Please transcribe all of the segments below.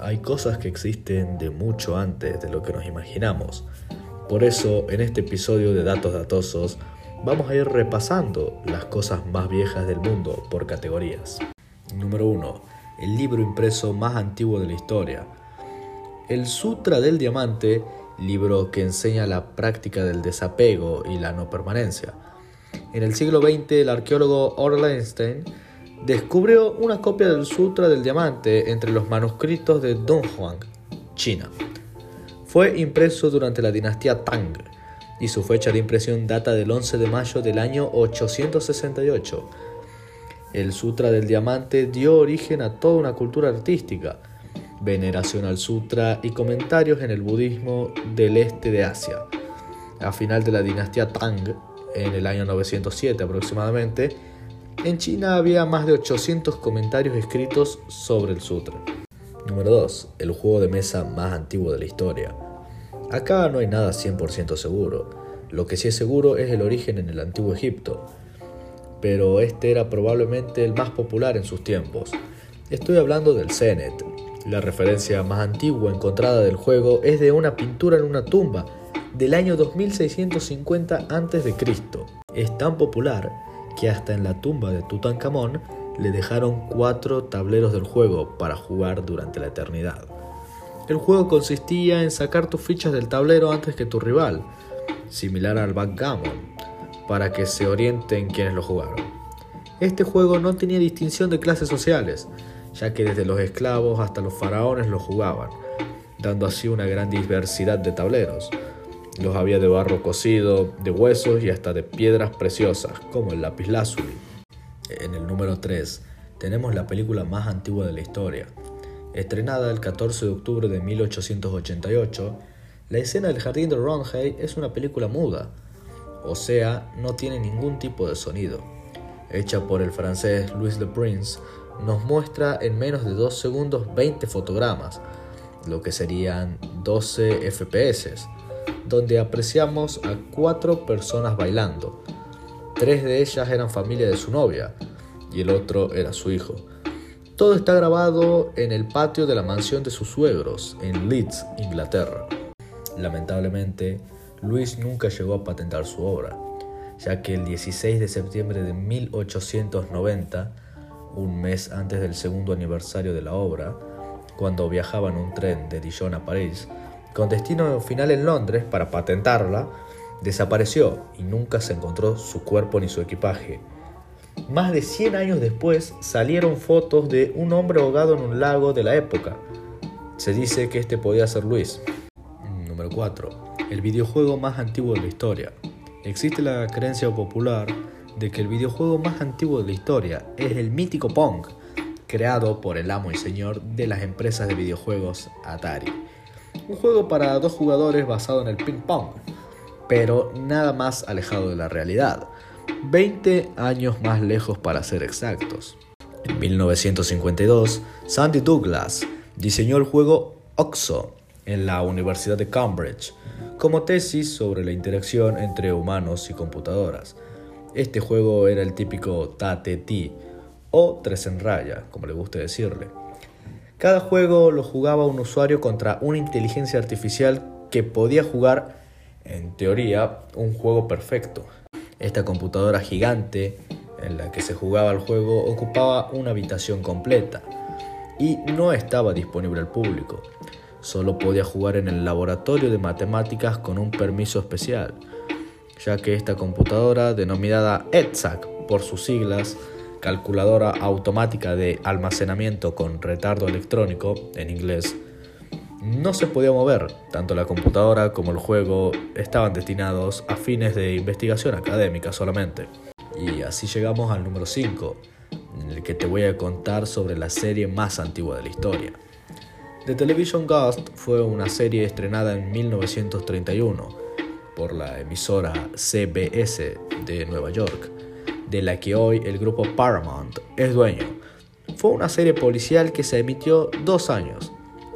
hay cosas que existen de mucho antes de lo que nos imaginamos. Por eso, en este episodio de Datos Datosos, vamos a ir repasando las cosas más viejas del mundo por categorías. Número 1. El libro impreso más antiguo de la historia. El Sutra del Diamante, libro que enseña la práctica del desapego y la no permanencia. En el siglo XX, el arqueólogo Orlenstein descubrió una copia del Sutra del Diamante entre los manuscritos de Dunhuang, China. Fue impreso durante la dinastía Tang y su fecha de impresión data del 11 de mayo del año 868. El Sutra del Diamante dio origen a toda una cultura artística, veneración al Sutra y comentarios en el budismo del este de Asia. A final de la dinastía Tang, en el año 907 aproximadamente, en China había más de 800 comentarios escritos sobre el sutra. Número 2. El juego de mesa más antiguo de la historia. Acá no hay nada 100% seguro. Lo que sí es seguro es el origen en el antiguo Egipto. Pero este era probablemente el más popular en sus tiempos. Estoy hablando del Zenet. La referencia más antigua encontrada del juego es de una pintura en una tumba del año 2650 a.C. Es tan popular que hasta en la tumba de Tutankamón le dejaron cuatro tableros del juego para jugar durante la eternidad. El juego consistía en sacar tus fichas del tablero antes que tu rival, similar al backgammon, para que se orienten quienes lo jugaron. Este juego no tenía distinción de clases sociales, ya que desde los esclavos hasta los faraones lo jugaban, dando así una gran diversidad de tableros. Los había de barro cocido, de huesos y hasta de piedras preciosas, como el lapislázuli. En el número 3 tenemos la película más antigua de la historia. Estrenada el 14 de octubre de 1888, la escena del jardín de Ronhay es una película muda, o sea, no tiene ningún tipo de sonido. Hecha por el francés Louis Le Prince, nos muestra en menos de 2 segundos 20 fotogramas, lo que serían 12 FPS donde apreciamos a cuatro personas bailando. Tres de ellas eran familia de su novia y el otro era su hijo. Todo está grabado en el patio de la mansión de sus suegros, en Leeds, Inglaterra. Lamentablemente, Luis nunca llegó a patentar su obra, ya que el 16 de septiembre de 1890, un mes antes del segundo aniversario de la obra, cuando viajaba en un tren de Dijon a París, con destino final en Londres para patentarla, desapareció y nunca se encontró su cuerpo ni su equipaje. Más de 100 años después salieron fotos de un hombre ahogado en un lago de la época. Se dice que este podía ser Luis. Número 4. El videojuego más antiguo de la historia. Existe la creencia popular de que el videojuego más antiguo de la historia es el mítico Pong, creado por el amo y señor de las empresas de videojuegos Atari un juego para dos jugadores basado en el ping pong, pero nada más alejado de la realidad, 20 años más lejos para ser exactos. En 1952, Sandy Douglas diseñó el juego Oxo en la Universidad de Cambridge como tesis sobre la interacción entre humanos y computadoras. Este juego era el típico TATT o tres en raya, como le guste decirle cada juego lo jugaba un usuario contra una inteligencia artificial que podía jugar, en teoría, un juego perfecto. Esta computadora gigante en la que se jugaba el juego ocupaba una habitación completa y no estaba disponible al público. Solo podía jugar en el laboratorio de matemáticas con un permiso especial, ya que esta computadora, denominada ETSAC por sus siglas, calculadora automática de almacenamiento con retardo electrónico, en inglés, no se podía mover. Tanto la computadora como el juego estaban destinados a fines de investigación académica solamente. Y así llegamos al número 5, en el que te voy a contar sobre la serie más antigua de la historia. The Television Ghost fue una serie estrenada en 1931 por la emisora CBS de Nueva York de la que hoy el grupo Paramount es dueño. Fue una serie policial que se emitió dos años,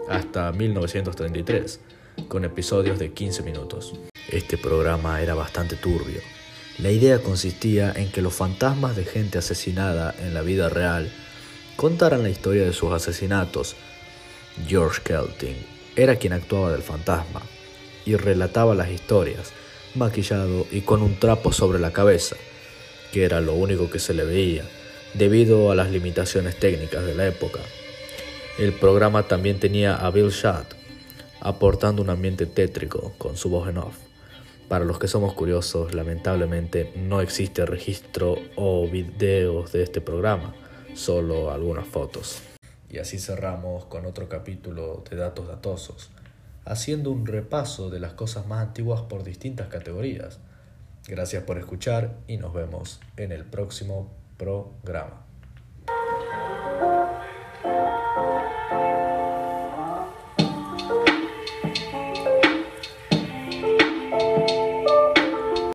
hasta 1933, con episodios de 15 minutos. Este programa era bastante turbio. La idea consistía en que los fantasmas de gente asesinada en la vida real contaran la historia de sus asesinatos, George Kelting era quien actuaba del fantasma y relataba las historias, maquillado y con un trapo sobre la cabeza, que era lo único que se le veía, debido a las limitaciones técnicas de la época. El programa también tenía a Bill Schatt, aportando un ambiente tétrico con su voz en off. Para los que somos curiosos, lamentablemente no existe registro o videos de este programa, solo algunas fotos. Y así cerramos con otro capítulo de Datos Datosos, haciendo un repaso de las cosas más antiguas por distintas categorías. Gracias por escuchar y nos vemos en el próximo programa.